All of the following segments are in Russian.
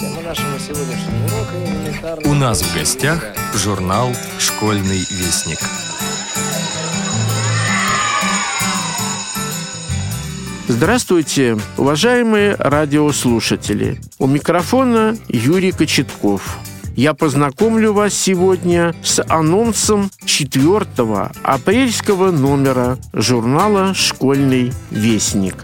Тема нашего сегодняшнего урока элементарная... У нас в гостях журнал «Школьный вестник». Здравствуйте, уважаемые радиослушатели. У микрофона Юрий Кочетков. Я познакомлю вас сегодня с анонсом четвертого апрельского номера журнала «Школьный вестник».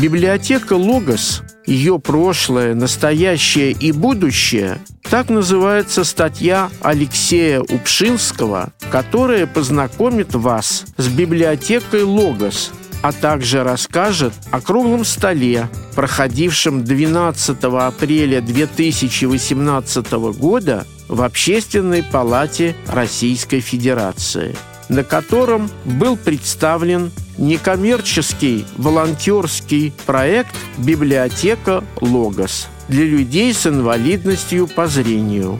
Библиотека «Логос», ее прошлое, настоящее и будущее – так называется статья Алексея Упшинского, которая познакомит вас с библиотекой «Логос», а также расскажет о круглом столе, проходившем 12 апреля 2018 года в Общественной палате Российской Федерации, на котором был представлен некоммерческий волонтерский проект «Библиотека Логос» для людей с инвалидностью по зрению.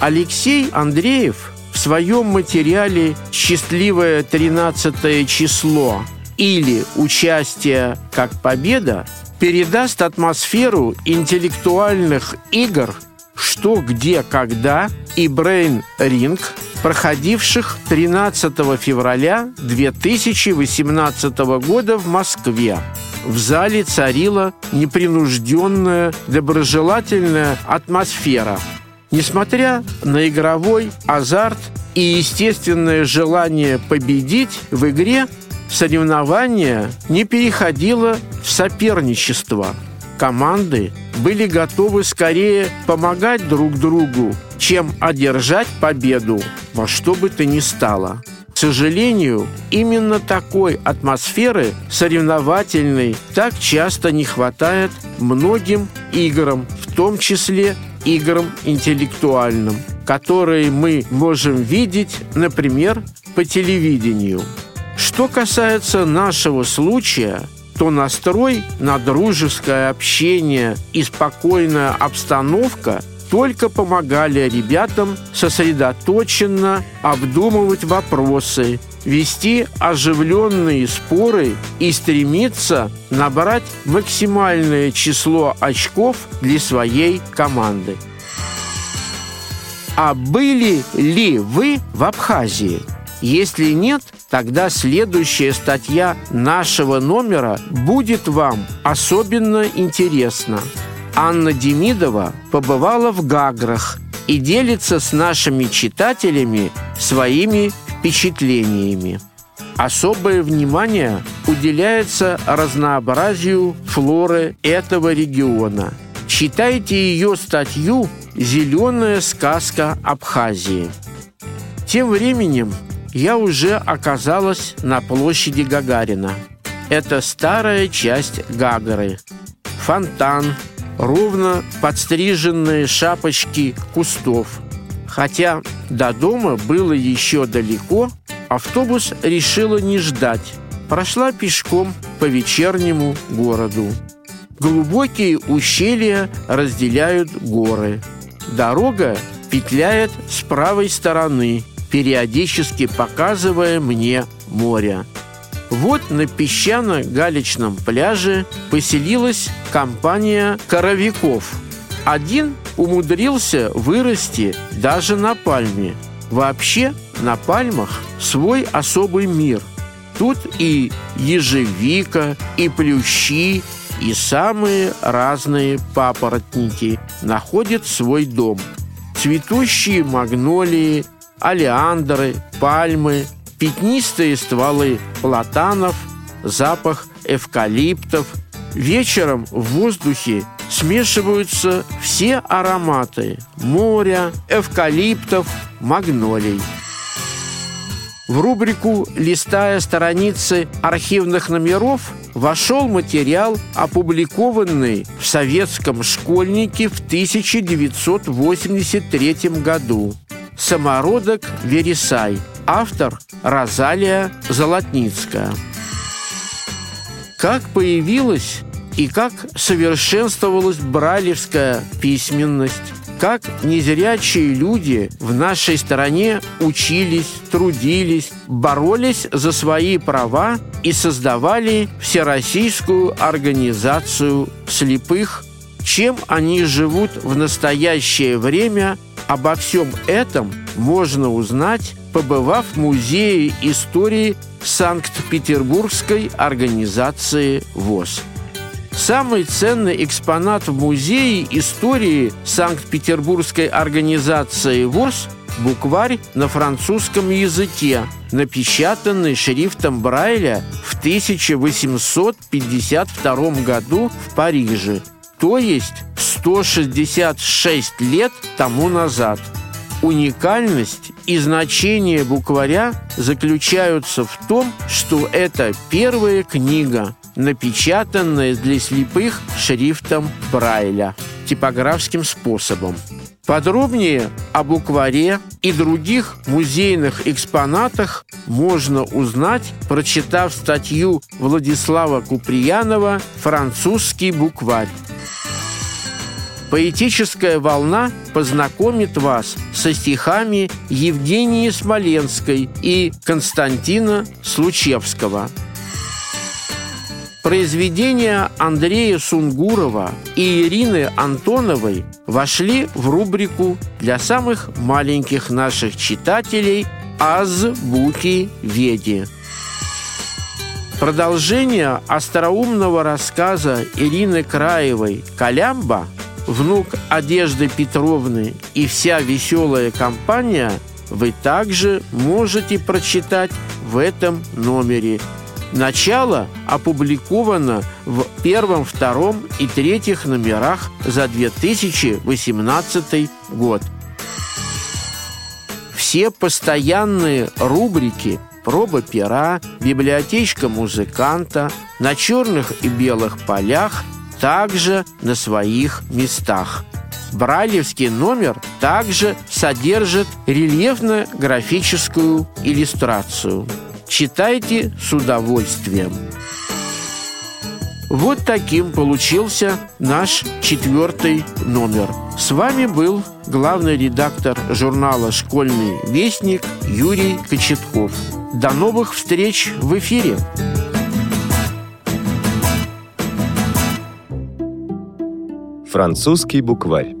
Алексей Андреев – в своем материале «Счастливое 13 число» или «Участие как победа» передаст атмосферу интеллектуальных игр «Что, где, когда» и «Брейн Ринг», проходивших 13 февраля 2018 года в Москве. В зале царила непринужденная, доброжелательная атмосфера – Несмотря на игровой азарт и естественное желание победить в игре, соревнование не переходило в соперничество. Команды были готовы скорее помогать друг другу, чем одержать победу во что бы то ни стало. К сожалению, именно такой атмосферы соревновательной так часто не хватает многим играм, в том числе играм интеллектуальным, которые мы можем видеть, например, по телевидению. Что касается нашего случая, то настрой на дружеское общение и спокойная обстановка только помогали ребятам сосредоточенно обдумывать вопросы, вести оживленные споры и стремиться набрать максимальное число очков для своей команды. А были ли вы в Абхазии? Если нет, тогда следующая статья нашего номера будет вам особенно интересна. Анна Демидова побывала в Гаграх и делится с нашими читателями своими впечатлениями. Особое внимание уделяется разнообразию флоры этого региона. Читайте ее статью «Зеленая сказка Абхазии». Тем временем я уже оказалась на площади Гагарина. Это старая часть Гагары. Фонтан, ровно подстриженные шапочки кустов – Хотя до дома было еще далеко, автобус решила не ждать. Прошла пешком по вечернему городу. Глубокие ущелья разделяют горы. Дорога петляет с правой стороны, периодически показывая мне море. Вот на песчано-галечном пляже поселилась компания коровиков – один умудрился вырасти даже на пальме. Вообще на пальмах свой особый мир. Тут и ежевика, и плющи, и самые разные папоротники находят свой дом. Цветущие магнолии, алиандры, пальмы, пятнистые стволы платанов, запах эвкалиптов. Вечером в воздухе смешиваются все ароматы моря, эвкалиптов, магнолий. В рубрику «Листая страницы архивных номеров» вошел материал, опубликованный в советском школьнике в 1983 году. Самородок Вересай. Автор Розалия Золотницкая. Как появилась и как совершенствовалась бралевская письменность. как незрячие люди в нашей стране учились, трудились, боролись за свои права и создавали Всероссийскую организацию слепых, чем они живут в настоящее время, обо всем этом можно узнать, побывав в Музее истории Санкт-Петербургской организации ВОЗ. Самый ценный экспонат в Музее истории Санкт-Петербургской организации ВОЗ – букварь на французском языке, напечатанный шрифтом Брайля в 1852 году в Париже, то есть 166 лет тому назад. Уникальность и значение букваря заключаются в том, что это первая книга, напечатанная для слепых шрифтом Брайля, типографским способом. Подробнее о букваре и других музейных экспонатах можно узнать, прочитав статью Владислава Куприянова «Французский букварь». Поэтическая волна познакомит вас со стихами Евгении Смоленской и Константина Случевского – Произведения Андрея Сунгурова и Ирины Антоновой вошли в рубрику для самых маленьких наших читателей «Азбуки Веди». Продолжение остроумного рассказа Ирины Краевой «Колямба» внук Одежды Петровны и вся веселая компания вы также можете прочитать в этом номере – Начало опубликовано в первом, втором и третьих номерах за 2018 год. Все постоянные рубрики «Проба пера», «Библиотечка музыканта» на черных и белых полях также на своих местах. Брайлевский номер также содержит рельефно-графическую иллюстрацию – Читайте с удовольствием. Вот таким получился наш четвертый номер. С вами был главный редактор журнала «Школьный вестник» Юрий Кочетков. До новых встреч в эфире! Французский букварь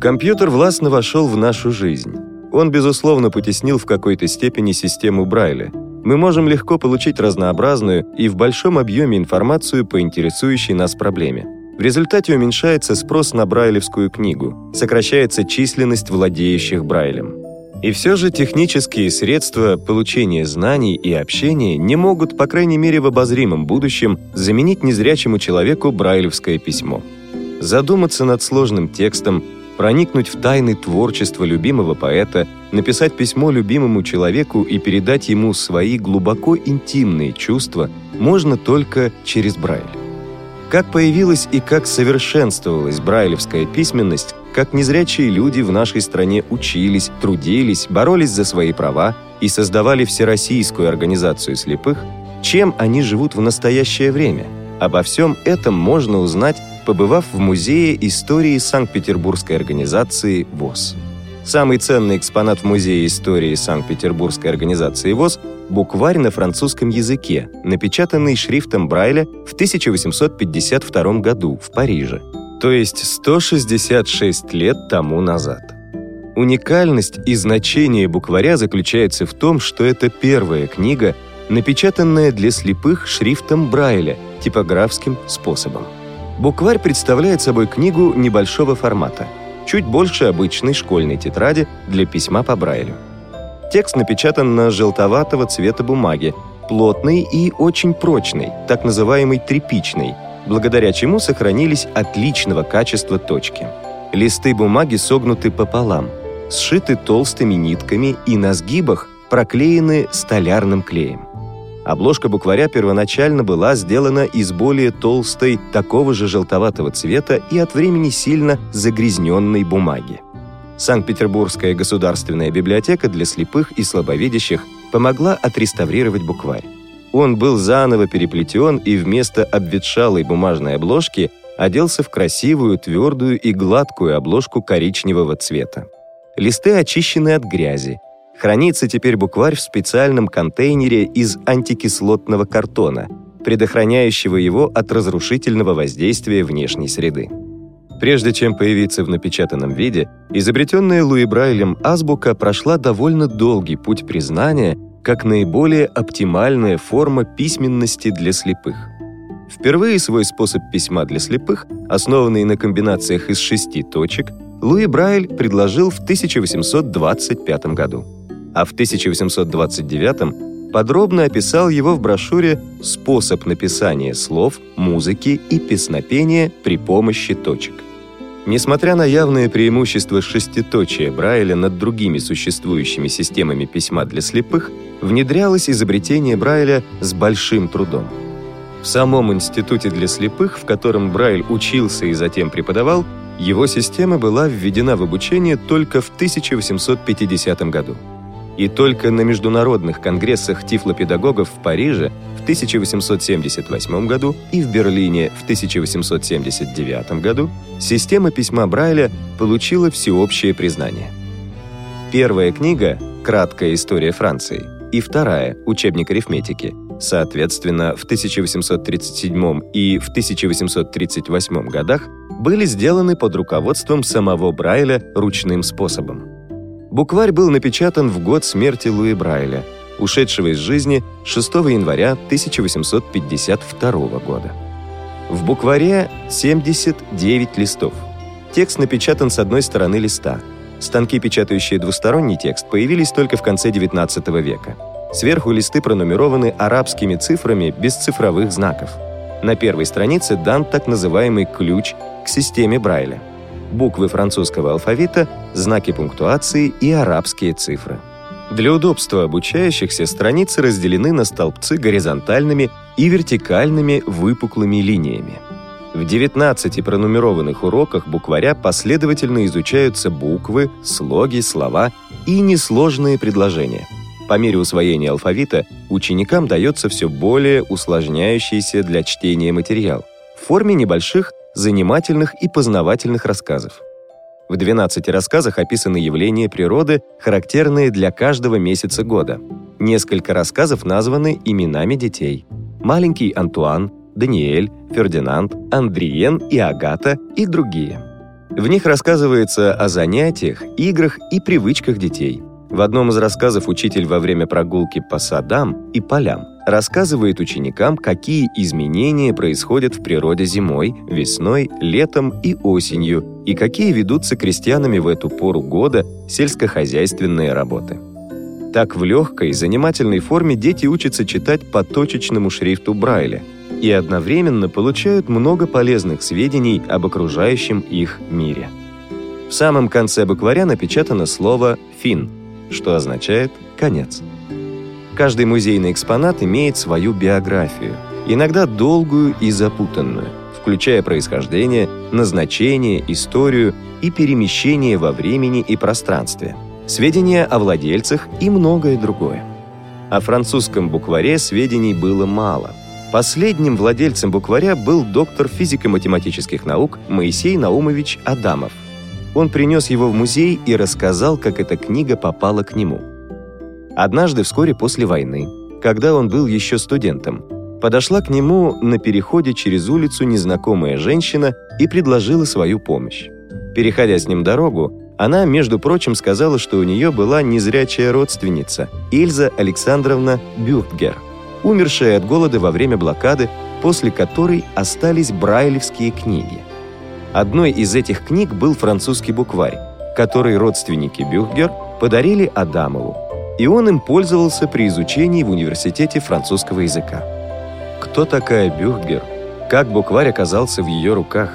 Компьютер властно вошел в нашу жизнь. Он, безусловно, потеснил в какой-то степени систему Брайля. Мы можем легко получить разнообразную и в большом объеме информацию по интересующей нас проблеме. В результате уменьшается спрос на брайлевскую книгу, сокращается численность владеющих Брайлем. И все же технические средства получения знаний и общения не могут, по крайней мере в обозримом будущем, заменить незрячему человеку брайлевское письмо. Задуматься над сложным текстом, проникнуть в тайны творчества любимого поэта, написать письмо любимому человеку и передать ему свои глубоко интимные чувства можно только через Брайль. Как появилась и как совершенствовалась брайлевская письменность, как незрячие люди в нашей стране учились, трудились, боролись за свои права и создавали Всероссийскую организацию слепых, чем они живут в настоящее время. Обо всем этом можно узнать побывав в Музее истории Санкт-Петербургской организации ВОЗ. Самый ценный экспонат в Музее истории Санкт-Петербургской организации ВОЗ – букварь на французском языке, напечатанный шрифтом Брайля в 1852 году в Париже, то есть 166 лет тому назад. Уникальность и значение букваря заключается в том, что это первая книга, напечатанная для слепых шрифтом Брайля, типографским способом. Букварь представляет собой книгу небольшого формата, чуть больше обычной школьной тетради для письма по Брайлю. Текст напечатан на желтоватого цвета бумаге, плотный и очень прочный, так называемый тряпичный, благодаря чему сохранились отличного качества точки. Листы бумаги согнуты пополам, сшиты толстыми нитками и на сгибах проклеены столярным клеем. Обложка букваря первоначально была сделана из более толстой, такого же желтоватого цвета и от времени сильно загрязненной бумаги. Санкт-Петербургская государственная библиотека для слепых и слабовидящих помогла отреставрировать букварь. Он был заново переплетен и вместо обветшалой бумажной обложки оделся в красивую, твердую и гладкую обложку коричневого цвета. Листы очищены от грязи. Хранится теперь букварь в специальном контейнере из антикислотного картона, предохраняющего его от разрушительного воздействия внешней среды. Прежде чем появиться в напечатанном виде, изобретенная Луи Брайлем азбука прошла довольно долгий путь признания как наиболее оптимальная форма письменности для слепых. Впервые свой способ письма для слепых, основанный на комбинациях из шести точек, Луи Брайль предложил в 1825 году, а в 1829 подробно описал его в брошюре «Способ написания слов, музыки и песнопения при помощи точек». Несмотря на явное преимущество шеститочия Брайля над другими существующими системами письма для слепых, внедрялось изобретение Брайля с большим трудом. В самом институте для слепых, в котором Брайль учился и затем преподавал, его система была введена в обучение только в 1850 году. И только на международных конгрессах тифлопедагогов в Париже в 1878 году и в Берлине в 1879 году система письма Брайля получила всеобщее признание. Первая книга «Краткая история Франции» и вторая «Учебник арифметики» соответственно, в 1837 и в 1838 годах были сделаны под руководством самого Брайля ручным способом. Букварь был напечатан в год смерти Луи Брайля, ушедшего из жизни 6 января 1852 года. В букваре 79 листов. Текст напечатан с одной стороны листа. Станки, печатающие двусторонний текст, появились только в конце XIX века. Сверху листы пронумерованы арабскими цифрами без цифровых знаков. На первой странице дан так называемый ключ к системе Брайля. Буквы французского алфавита, знаки пунктуации и арабские цифры. Для удобства обучающихся страницы разделены на столбцы горизонтальными и вертикальными выпуклыми линиями. В 19 пронумерованных уроках букваря последовательно изучаются буквы, слоги, слова и несложные предложения – по мере усвоения алфавита ученикам дается все более усложняющийся для чтения материал в форме небольших, занимательных и познавательных рассказов. В 12 рассказах описаны явления природы, характерные для каждого месяца года. Несколько рассказов названы именами детей. Маленький Антуан, Даниэль, Фердинанд, Андриен и Агата и другие. В них рассказывается о занятиях, играх и привычках детей – в одном из рассказов учитель во время прогулки по садам и полям рассказывает ученикам, какие изменения происходят в природе зимой, весной, летом и осенью, и какие ведутся крестьянами в эту пору года сельскохозяйственные работы. Так в легкой, занимательной форме дети учатся читать по точечному шрифту Брайля и одновременно получают много полезных сведений об окружающем их мире. В самом конце букваря напечатано слово «фин», что означает «конец». Каждый музейный экспонат имеет свою биографию, иногда долгую и запутанную, включая происхождение, назначение, историю и перемещение во времени и пространстве, сведения о владельцах и многое другое. О французском букваре сведений было мало. Последним владельцем букваря был доктор физико-математических наук Моисей Наумович Адамов – он принес его в музей и рассказал, как эта книга попала к нему. Однажды, вскоре после войны, когда он был еще студентом, подошла к нему на переходе через улицу незнакомая женщина и предложила свою помощь. Переходя с ним дорогу, она, между прочим, сказала, что у нее была незрячая родственница Ильза Александровна Бюртгер, умершая от голода во время блокады, после которой остались брайлевские книги. Одной из этих книг был французский букварь, который родственники Бюхгер подарили Адамову, и он им пользовался при изучении в университете французского языка. Кто такая Бюхгер? Как букварь оказался в ее руках?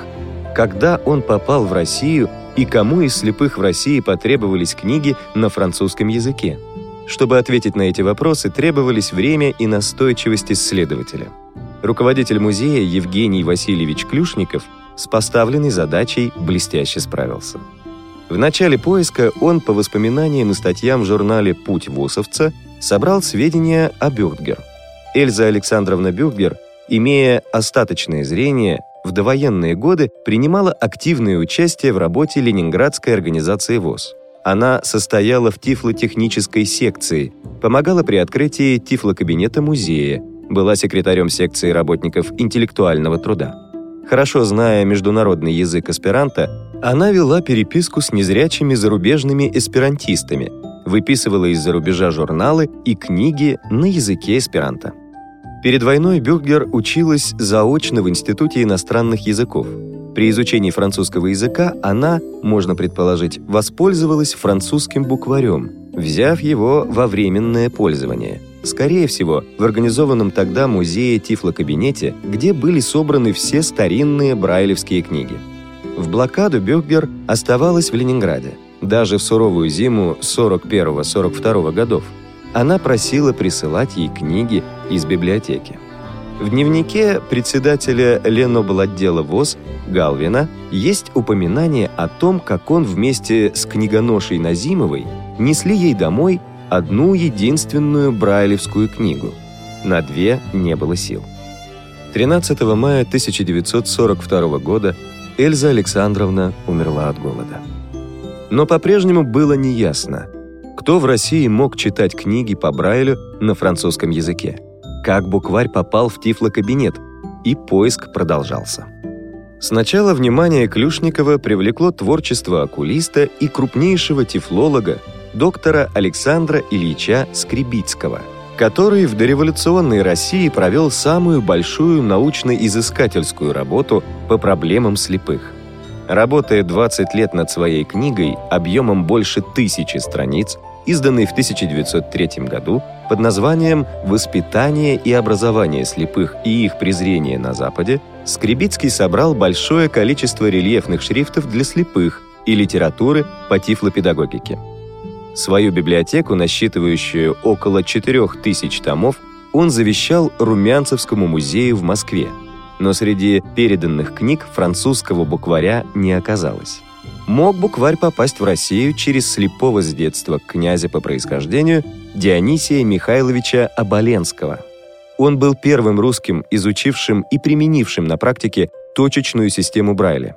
Когда он попал в Россию и кому из слепых в России потребовались книги на французском языке? Чтобы ответить на эти вопросы, требовались время и настойчивость исследователя. Руководитель музея Евгений Васильевич Клюшников – с поставленной задачей блестяще справился. В начале поиска он, по воспоминаниям и статьям в журнале «Путь Восовца», собрал сведения о Бюртгер. Эльза Александровна Бюртгер, имея остаточное зрение, в довоенные годы принимала активное участие в работе Ленинградской организации ВОЗ. Она состояла в тифлотехнической секции, помогала при открытии тифлокабинета музея, была секретарем секции работников интеллектуального труда. Хорошо зная международный язык эсперанто, она вела переписку с незрячими зарубежными эсперантистами, выписывала из-за рубежа журналы и книги на языке эсперанто. Перед войной Бюргер училась заочно в Институте иностранных языков. При изучении французского языка она, можно предположить, воспользовалась французским букварем, взяв его во временное пользование. Скорее всего, в организованном тогда музее Тифлокабинете, где были собраны все старинные брайлевские книги. В блокаду Бюргер оставалась в Ленинграде, даже в суровую зиму 41-42 годов – она просила присылать ей книги из библиотеки. В дневнике председателя Леноблотдела ВОЗ Галвина есть упоминание о том, как он вместе с книгоношей Назимовой несли ей домой одну единственную брайлевскую книгу. На две не было сил. 13 мая 1942 года Эльза Александровна умерла от голода. Но по-прежнему было неясно, кто в России мог читать книги по Брайлю на французском языке? Как букварь попал в тифлокабинет? И поиск продолжался. Сначала внимание Клюшникова привлекло творчество окулиста и крупнейшего тифлолога, доктора Александра Ильича Скребицкого, который в дореволюционной России провел самую большую научно-изыскательскую работу по проблемам слепых. Работая 20 лет над своей книгой объемом больше тысячи страниц, изданный в 1903 году под названием «Воспитание и образование слепых и их презрение на Западе», Скребицкий собрал большое количество рельефных шрифтов для слепых и литературы по тифлопедагогике. Свою библиотеку, насчитывающую около 4000 томов, он завещал Румянцевскому музею в Москве, но среди переданных книг французского букваря не оказалось мог букварь попасть в Россию через слепого с детства князя по происхождению Дионисия Михайловича Оболенского. Он был первым русским, изучившим и применившим на практике точечную систему Брайля.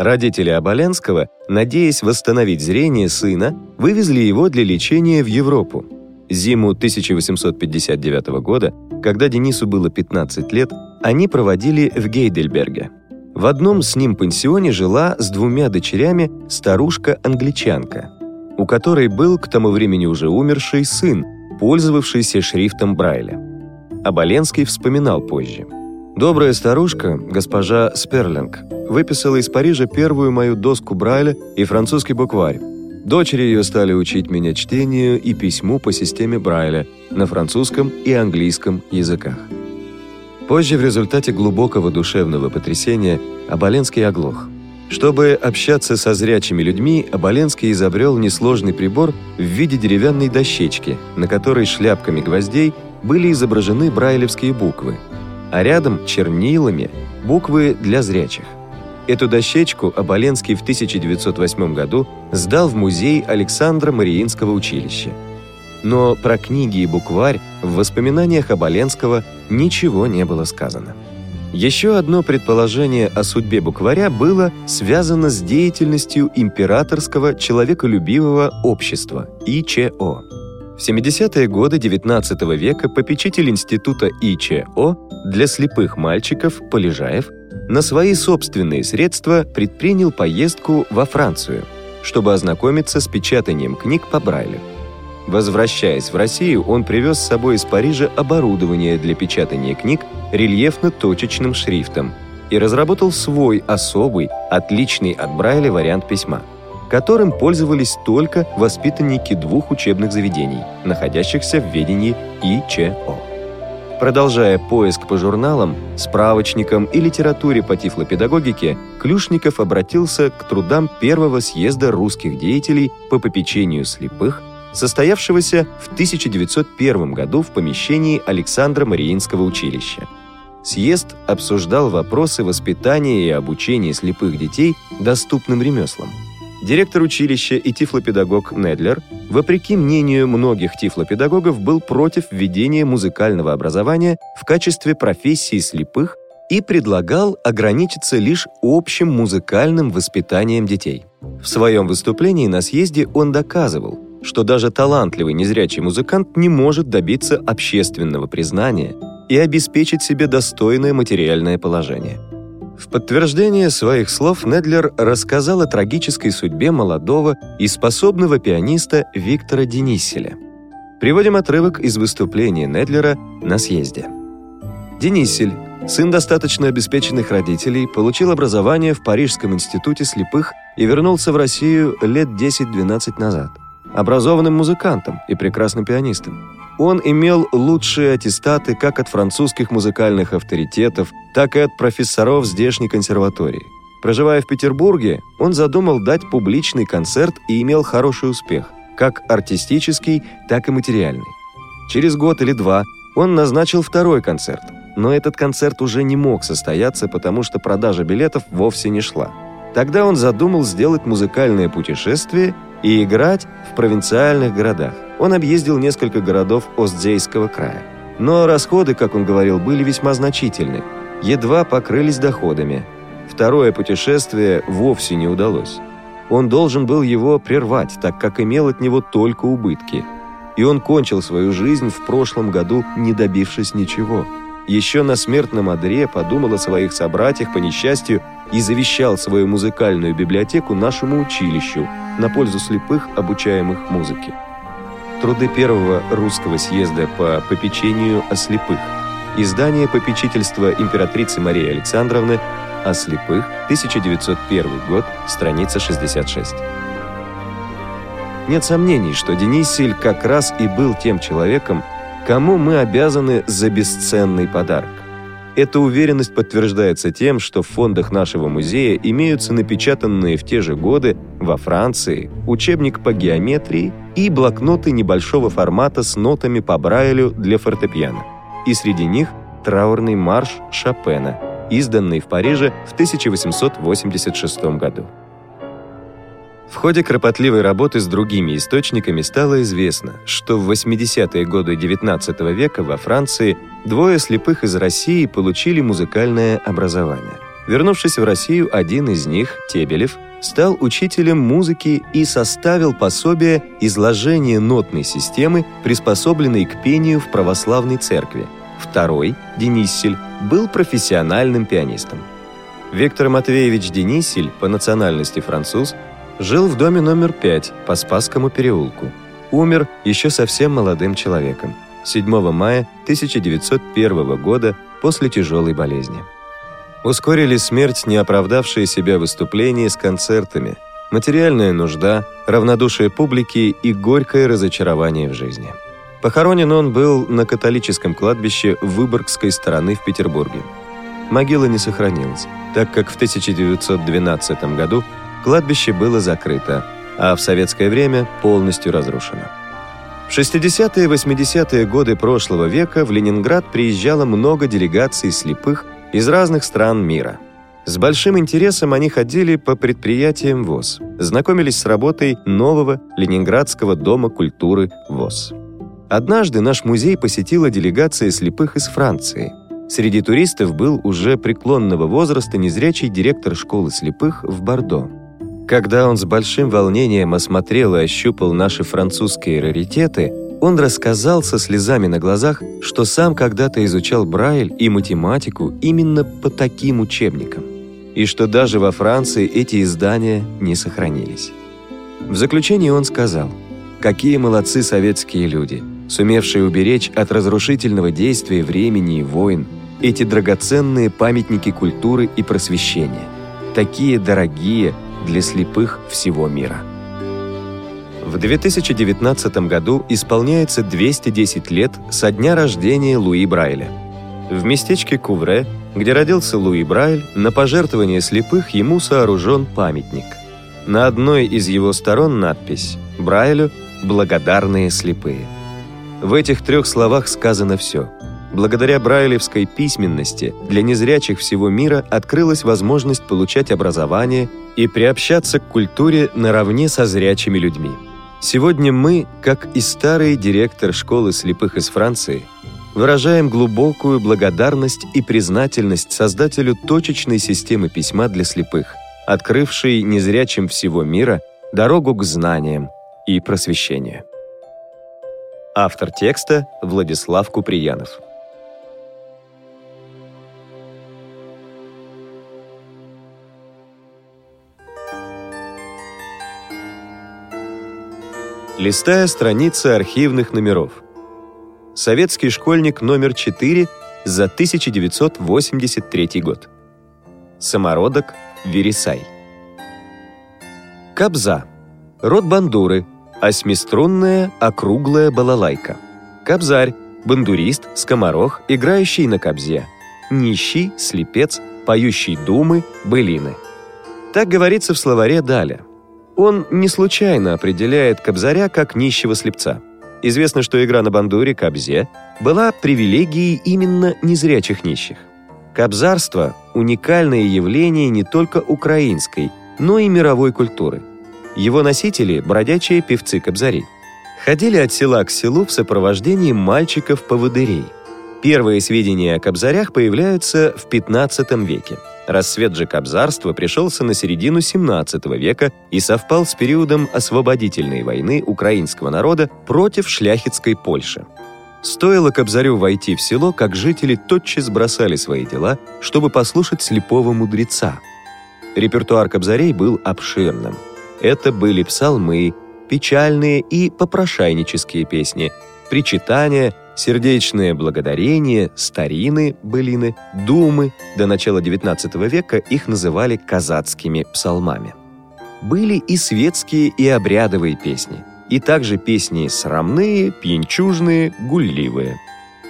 Родители Оболенского, надеясь восстановить зрение сына, вывезли его для лечения в Европу. Зиму 1859 года, когда Денису было 15 лет, они проводили в Гейдельберге – в одном с ним пансионе жила с двумя дочерями старушка-англичанка, у которой был к тому времени уже умерший сын, пользовавшийся шрифтом Брайля. Оболенский вспоминал позже. «Добрая старушка, госпожа Сперлинг, выписала из Парижа первую мою доску Брайля и французский букварь. Дочери ее стали учить меня чтению и письму по системе Брайля на французском и английском языках. Позже, в результате глубокого душевного потрясения, Оболенский оглох. Чтобы общаться со зрячими людьми, Оболенский изобрел несложный прибор в виде деревянной дощечки, на которой шляпками гвоздей были изображены брайлевские буквы, а рядом чернилами буквы для зрячих. Эту дощечку Оболенский в 1908 году сдал в музей Александра Мариинского училища. Но про книги и букварь в воспоминаниях Оболенского ничего не было сказано. Еще одно предположение о судьбе букваря было связано с деятельностью императорского человеколюбивого общества ИЧО. В 70-е годы XIX века попечитель института ИЧО для слепых мальчиков Полежаев на свои собственные средства предпринял поездку во Францию, чтобы ознакомиться с печатанием книг по Брайлю. Возвращаясь в Россию, он привез с собой из Парижа оборудование для печатания книг рельефно-точечным шрифтом и разработал свой особый, отличный от Брайля вариант письма, которым пользовались только воспитанники двух учебных заведений, находящихся в ведении ИЧО. Продолжая поиск по журналам, справочникам и литературе по тифлопедагогике, Клюшников обратился к трудам первого съезда русских деятелей по попечению слепых состоявшегося в 1901 году в помещении Александра Мариинского училища. Съезд обсуждал вопросы воспитания и обучения слепых детей доступным ремеслам. Директор училища и тифлопедагог Недлер, вопреки мнению многих тифлопедагогов, был против введения музыкального образования в качестве профессии слепых и предлагал ограничиться лишь общим музыкальным воспитанием детей. В своем выступлении на съезде он доказывал, что даже талантливый незрячий музыкант не может добиться общественного признания и обеспечить себе достойное материальное положение. В подтверждение своих слов Недлер рассказал о трагической судьбе молодого и способного пианиста Виктора Дениселя. Приводим отрывок из выступления Недлера на съезде. Денисель, сын достаточно обеспеченных родителей, получил образование в Парижском институте слепых и вернулся в Россию лет 10-12 назад. Образованным музыкантом и прекрасным пианистом. Он имел лучшие аттестаты как от французских музыкальных авторитетов, так и от профессоров здешней консерватории. Проживая в Петербурге, он задумал дать публичный концерт и имел хороший успех, как артистический, так и материальный. Через год или два он назначил второй концерт, но этот концерт уже не мог состояться, потому что продажа билетов вовсе не шла. Тогда он задумал сделать музыкальное путешествие и играть в провинциальных городах. Он объездил несколько городов Остзейского края. Но расходы, как он говорил, были весьма значительны, едва покрылись доходами. Второе путешествие вовсе не удалось. Он должен был его прервать, так как имел от него только убытки. И он кончил свою жизнь в прошлом году, не добившись ничего. Еще на смертном одре подумал о своих собратьях по несчастью и завещал свою музыкальную библиотеку нашему училищу на пользу слепых, обучаемых музыке труды первого русского съезда по попечению о слепых, издание попечительства императрицы Марии Александровны о слепых, 1901 год, страница 66. Нет сомнений, что Денисиль как раз и был тем человеком, кому мы обязаны за бесценный подарок. Эта уверенность подтверждается тем, что в фондах нашего музея имеются напечатанные в те же годы во Франции учебник по геометрии и блокноты небольшого формата с нотами по Брайлю для фортепиано. И среди них траурный марш Шопена, изданный в Париже в 1886 году. В ходе кропотливой работы с другими источниками стало известно, что в 80-е годы XIX века во Франции двое слепых из России получили музыкальное образование. Вернувшись в Россию, один из них, Тебелев, стал учителем музыки и составил пособие изложения нотной системы, приспособленной к пению в православной церкви. Второй, Дениссель, был профессиональным пианистом. Виктор Матвеевич Дениссель, по национальности француз, Жил в доме номер 5 по Спасскому переулку. Умер еще совсем молодым человеком. 7 мая 1901 года после тяжелой болезни. Ускорили смерть неоправдавшие себя выступления с концертами, материальная нужда, равнодушие публики и горькое разочарование в жизни. Похоронен он был на католическом кладбище Выборгской стороны в Петербурге. Могила не сохранилась, так как в 1912 году кладбище было закрыто, а в советское время полностью разрушено. В 60-е и 80-е годы прошлого века в Ленинград приезжало много делегаций слепых из разных стран мира. С большим интересом они ходили по предприятиям ВОЗ, знакомились с работой нового Ленинградского дома культуры ВОЗ. Однажды наш музей посетила делегация слепых из Франции. Среди туристов был уже преклонного возраста незрячий директор школы слепых в Бордо. Когда он с большим волнением осмотрел и ощупал наши французские раритеты, он рассказал со слезами на глазах, что сам когда-то изучал Брайль и математику именно по таким учебникам, и что даже во Франции эти издания не сохранились. В заключение он сказал, «Какие молодцы советские люди, сумевшие уберечь от разрушительного действия времени и войн эти драгоценные памятники культуры и просвещения, такие дорогие, для слепых всего мира. В 2019 году исполняется 210 лет со дня рождения Луи Брайля. В местечке Кувре, где родился Луи Брайль, на пожертвование слепых ему сооружен памятник. На одной из его сторон надпись «Брайлю благодарные слепые». В этих трех словах сказано все – Благодаря брайлевской письменности для незрячих всего мира открылась возможность получать образование и приобщаться к культуре наравне со зрячими людьми. Сегодня мы, как и старый директор школы слепых из Франции, выражаем глубокую благодарность и признательность создателю точечной системы письма для слепых, открывшей незрячим всего мира дорогу к знаниям и просвещению. Автор текста Владислав Куприянов. Листая страницы архивных номеров. Советский школьник номер 4 за 1983 год. Самородок Вересай. Кабза. Род бандуры. Осьмиструнная округлая балалайка. Кабзарь. Бандурист, скоморох, играющий на кабзе. Нищий, слепец, поющий думы, былины. Так говорится в словаре Даля. Он не случайно определяет Кобзаря как нищего слепца. Известно, что игра на бандуре Кобзе была привилегией именно незрячих нищих. Кобзарство – уникальное явление не только украинской, но и мировой культуры. Его носители – бродячие певцы-кобзари. Ходили от села к селу в сопровождении мальчиков-поводырей. Первые сведения о кобзарях появляются в XV веке – Рассвет же кобзарства пришелся на середину 17 века и совпал с периодом освободительной войны украинского народа против шляхетской Польши. Стоило Кобзарю войти в село, как жители тотчас бросали свои дела, чтобы послушать слепого мудреца. Репертуар Кобзарей был обширным. Это были псалмы, печальные и попрошайнические песни, причитания, сердечные благодарения, старины, былины, думы. До начала XIX века их называли казацкими псалмами. Были и светские, и обрядовые песни, и также песни срамные, пьянчужные, гулливые.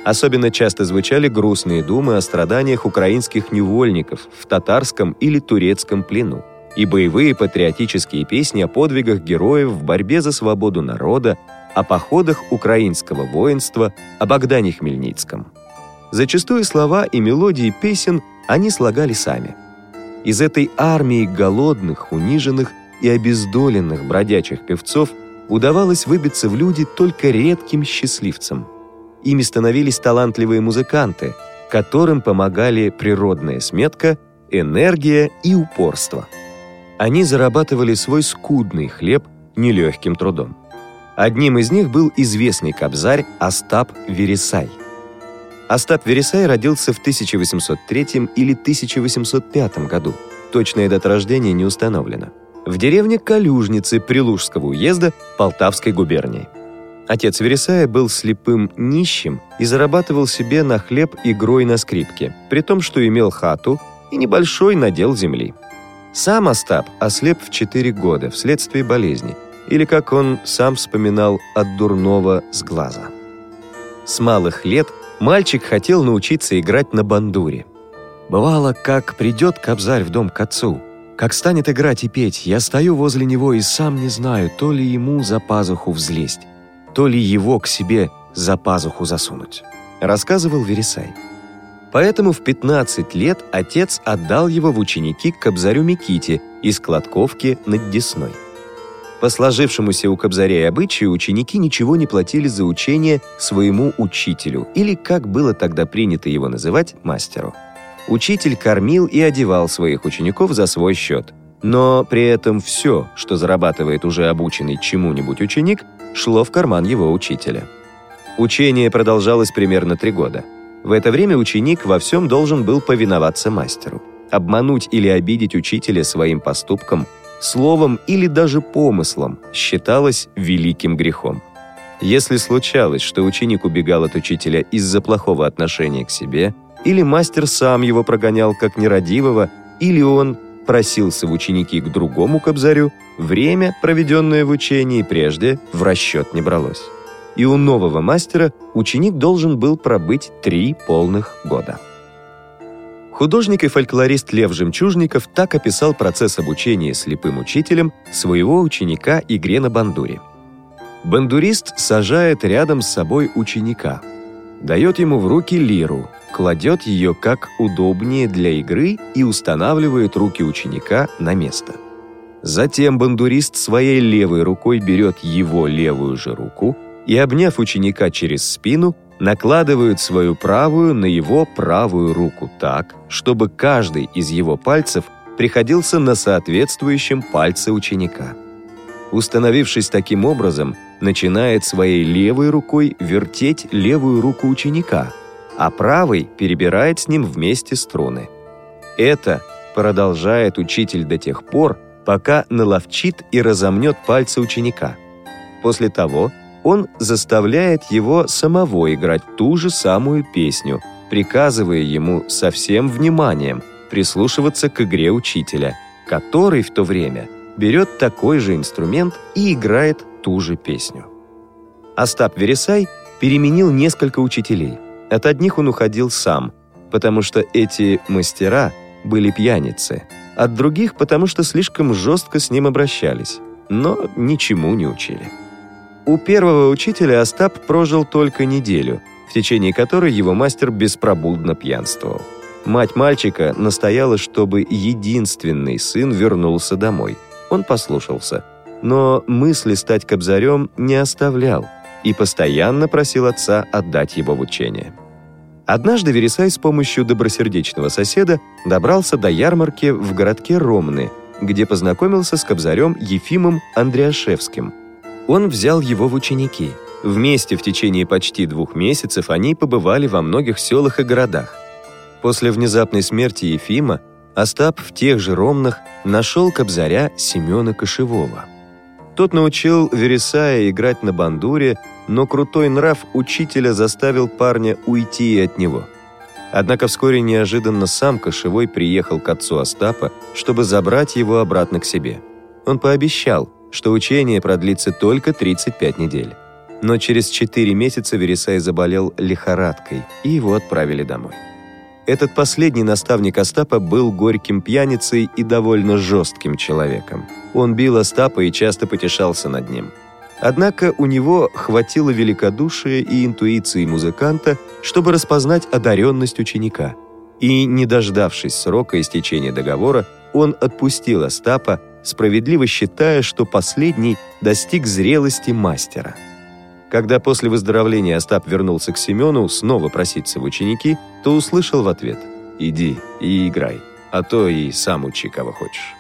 Особенно часто звучали грустные думы о страданиях украинских невольников в татарском или турецком плену и боевые патриотические песни о подвигах героев в борьбе за свободу народа, о походах украинского воинства, о Богдане Хмельницком. Зачастую слова и мелодии песен они слагали сами. Из этой армии голодных, униженных и обездоленных бродячих певцов удавалось выбиться в люди только редким счастливцам. Ими становились талантливые музыканты, которым помогали природная сметка, энергия и упорство. Они зарабатывали свой скудный хлеб нелегким трудом. Одним из них был известный кобзарь Остап Вересай. Остап Вересай родился в 1803 или 1805 году. Точная дата рождения не установлена. В деревне Калюжницы Прилужского уезда Полтавской губернии. Отец Вересая был слепым нищим и зарабатывал себе на хлеб игрой на скрипке, при том, что имел хату и небольшой надел земли. Сам Остап ослеп в 4 года вследствие болезни – или, как он сам вспоминал, от дурного с глаза. С малых лет мальчик хотел научиться играть на бандуре. Бывало, как придет Кобзарь в дом к отцу, как станет играть и петь, я стою возле него и сам не знаю, то ли ему за пазуху взлезть, то ли его к себе за пазуху засунуть», — рассказывал Вересай. Поэтому в 15 лет отец отдал его в ученики к Кобзарю Миките из Кладковки над Десной. По сложившемуся у Кобзарей обычаю ученики ничего не платили за учение своему учителю, или, как было тогда принято его называть, мастеру. Учитель кормил и одевал своих учеников за свой счет. Но при этом все, что зарабатывает уже обученный чему-нибудь ученик, шло в карман его учителя. Учение продолжалось примерно три года. В это время ученик во всем должен был повиноваться мастеру. Обмануть или обидеть учителя своим поступком – словом или даже помыслом считалось великим грехом. Если случалось, что ученик убегал от учителя из-за плохого отношения к себе, или мастер сам его прогонял как нерадивого, или он просился в ученики к другому кобзарю, время, проведенное в учении прежде, в расчет не бралось. И у нового мастера ученик должен был пробыть три полных года. Художник и фольклорист Лев Жемчужников так описал процесс обучения слепым учителем своего ученика игре на бандуре. Бандурист сажает рядом с собой ученика, дает ему в руки лиру, кладет ее как удобнее для игры и устанавливает руки ученика на место. Затем бандурист своей левой рукой берет его левую же руку и, обняв ученика через спину, накладывают свою правую на его правую руку так, чтобы каждый из его пальцев приходился на соответствующем пальце ученика. Установившись таким образом, начинает своей левой рукой вертеть левую руку ученика, а правой перебирает с ним вместе струны. Это продолжает учитель до тех пор, пока наловчит и разомнет пальцы ученика. После того он заставляет его самого играть ту же самую песню, приказывая ему со всем вниманием прислушиваться к игре учителя, который в то время берет такой же инструмент и играет ту же песню. Остап Вересай переменил несколько учителей. От одних он уходил сам, потому что эти мастера были пьяницы, от других, потому что слишком жестко с ним обращались, но ничему не учили. У первого учителя Остап прожил только неделю, в течение которой его мастер беспробудно пьянствовал. Мать мальчика настояла, чтобы единственный сын вернулся домой. Он послушался, но мысли стать кобзарем не оставлял и постоянно просил отца отдать его в учение. Однажды Вересай с помощью добросердечного соседа добрался до ярмарки в городке Ромны, где познакомился с кобзарем Ефимом Андреашевским – он взял его в ученики. Вместе в течение почти двух месяцев они побывали во многих селах и городах. После внезапной смерти Ефима Остап в тех же Ромнах нашел кобзаря Семена Кошевого. Тот научил Вересая играть на бандуре, но крутой нрав учителя заставил парня уйти от него. Однако вскоре неожиданно сам Кошевой приехал к отцу Остапа, чтобы забрать его обратно к себе. Он пообещал – что учение продлится только 35 недель. Но через 4 месяца Вересай заболел лихорадкой, и его отправили домой. Этот последний наставник Остапа был горьким пьяницей и довольно жестким человеком. Он бил Остапа и часто потешался над ним. Однако у него хватило великодушия и интуиции музыканта, чтобы распознать одаренность ученика. И, не дождавшись срока истечения договора, он отпустил Остапа, справедливо считая, что последний достиг зрелости мастера. Когда после выздоровления Остап вернулся к Семену снова проситься в ученики, то услышал в ответ «Иди и играй, а то и сам учи, кого хочешь».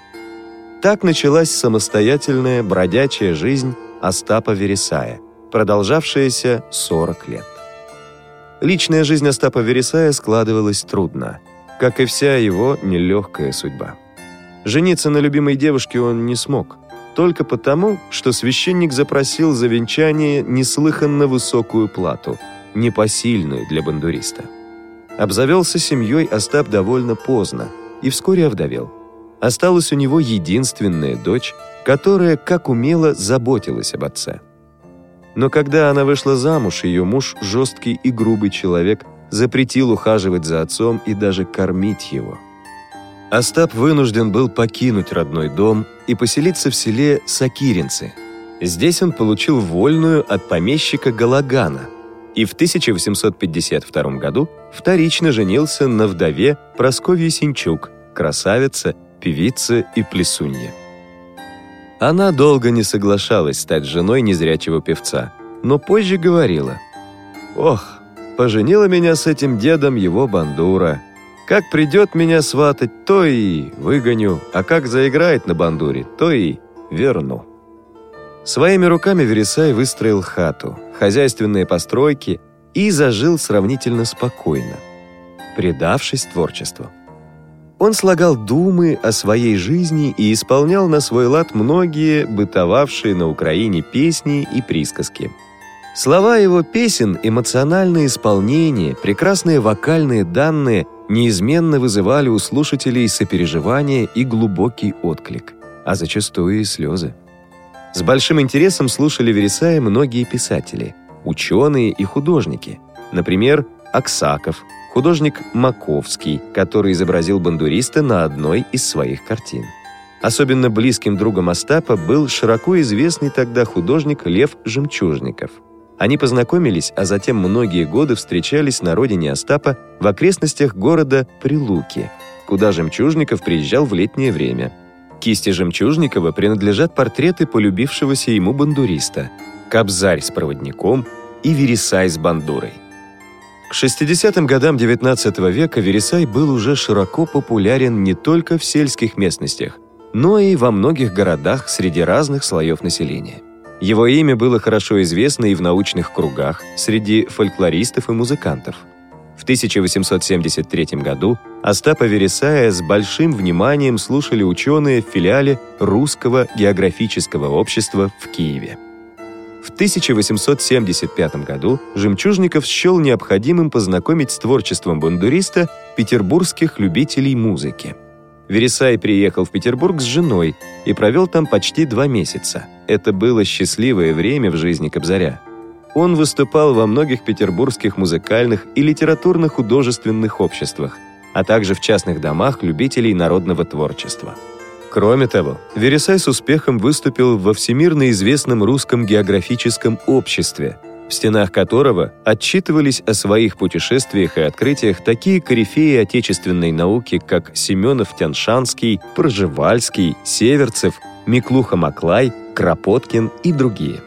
Так началась самостоятельная бродячая жизнь Остапа Вересая, продолжавшаяся 40 лет. Личная жизнь Остапа Вересая складывалась трудно, как и вся его нелегкая судьба. Жениться на любимой девушке он не смог, только потому, что священник запросил за венчание неслыханно высокую плату, непосильную для бандуриста. Обзавелся семьей Остап довольно поздно и вскоре овдовел. Осталась у него единственная дочь, которая, как умело, заботилась об отце. Но когда она вышла замуж, ее муж, жесткий и грубый человек, запретил ухаживать за отцом и даже кормить его – Остап вынужден был покинуть родной дом и поселиться в селе Сакиринцы. Здесь он получил вольную от помещика Галагана и в 1852 году вторично женился на вдове Просковье Синчук, красавица, певица и плесунья. Она долго не соглашалась стать женой незрячего певца, но позже говорила «Ох, поженила меня с этим дедом его бандура, как придет меня сватать, то и выгоню, а как заиграет на бандуре, то и верну. Своими руками Вересай выстроил хату, хозяйственные постройки и зажил сравнительно спокойно, предавшись творчеству. Он слагал думы о своей жизни и исполнял на свой лад многие бытовавшие на Украине песни и присказки. Слова его песен, эмоциональное исполнение, прекрасные вокальные данные – неизменно вызывали у слушателей сопереживание и глубокий отклик, а зачастую и слезы. С большим интересом слушали Вересая многие писатели, ученые и художники. Например, Аксаков, художник Маковский, который изобразил бандуриста на одной из своих картин. Особенно близким другом Остапа был широко известный тогда художник Лев Жемчужников – они познакомились, а затем многие годы встречались на родине Остапа в окрестностях города Прилуки, куда Жемчужников приезжал в летнее время. Кисти Жемчужникова принадлежат портреты полюбившегося ему бандуриста, Кобзарь с проводником и Вересай с бандурой. К 60-м годам XIX века Вересай был уже широко популярен не только в сельских местностях, но и во многих городах среди разных слоев населения. Его имя было хорошо известно и в научных кругах, среди фольклористов и музыкантов. В 1873 году Остапа Вересая с большим вниманием слушали ученые в филиале Русского географического общества в Киеве. В 1875 году Жемчужников счел необходимым познакомить с творчеством бандуриста петербургских любителей музыки. Вересай приехал в Петербург с женой и провел там почти два месяца. Это было счастливое время в жизни Кобзаря. Он выступал во многих петербургских музыкальных и литературно-художественных обществах, а также в частных домах любителей народного творчества. Кроме того, Вересай с успехом выступил во всемирно известном русском географическом обществе, в стенах которого отчитывались о своих путешествиях и открытиях такие корифеи отечественной науки, как Семенов Тяншанский, Проживальский, Северцев, Миклуха Маклай, Кропоткин и другие.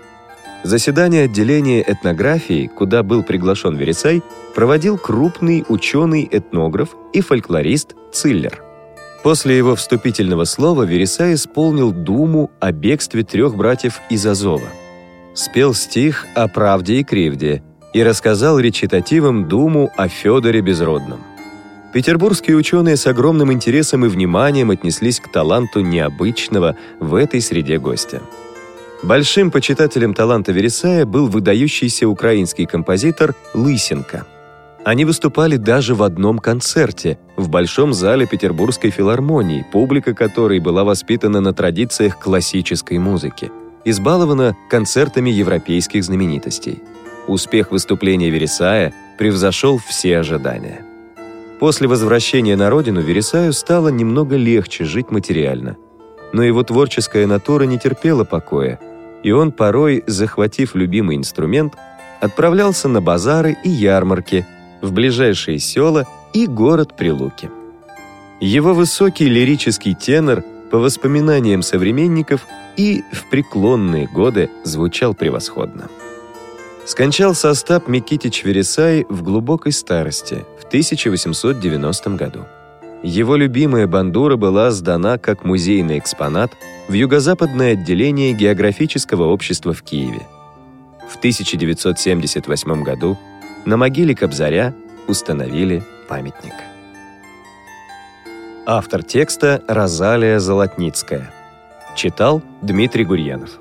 Заседание отделения этнографии, куда был приглашен Вересай, проводил крупный ученый-этнограф и фольклорист Циллер – После его вступительного слова Вересай исполнил думу о бегстве трех братьев из Азова. Спел стих о правде и кривде и рассказал речитативом думу о Федоре Безродном. Петербургские ученые с огромным интересом и вниманием отнеслись к таланту необычного в этой среде гостя. Большим почитателем таланта Вересая был выдающийся украинский композитор Лысенко – они выступали даже в одном концерте в Большом зале Петербургской филармонии, публика которой была воспитана на традициях классической музыки, избалована концертами европейских знаменитостей. Успех выступления Вересая превзошел все ожидания. После возвращения на родину Вересаю стало немного легче жить материально. Но его творческая натура не терпела покоя, и он, порой, захватив любимый инструмент, отправлялся на базары и ярмарки – в ближайшие села и город Прилуки. Его высокий лирический тенор, по воспоминаниям современников, и в преклонные годы звучал превосходно. Скончался Остап Микитич Вересай в глубокой старости в 1890 году. Его любимая бандура была сдана как музейный экспонат в юго-западное отделение географического общества в Киеве. В 1978 году на могиле Кобзаря установили памятник. Автор текста Розалия Золотницкая. Читал Дмитрий Гурьянов.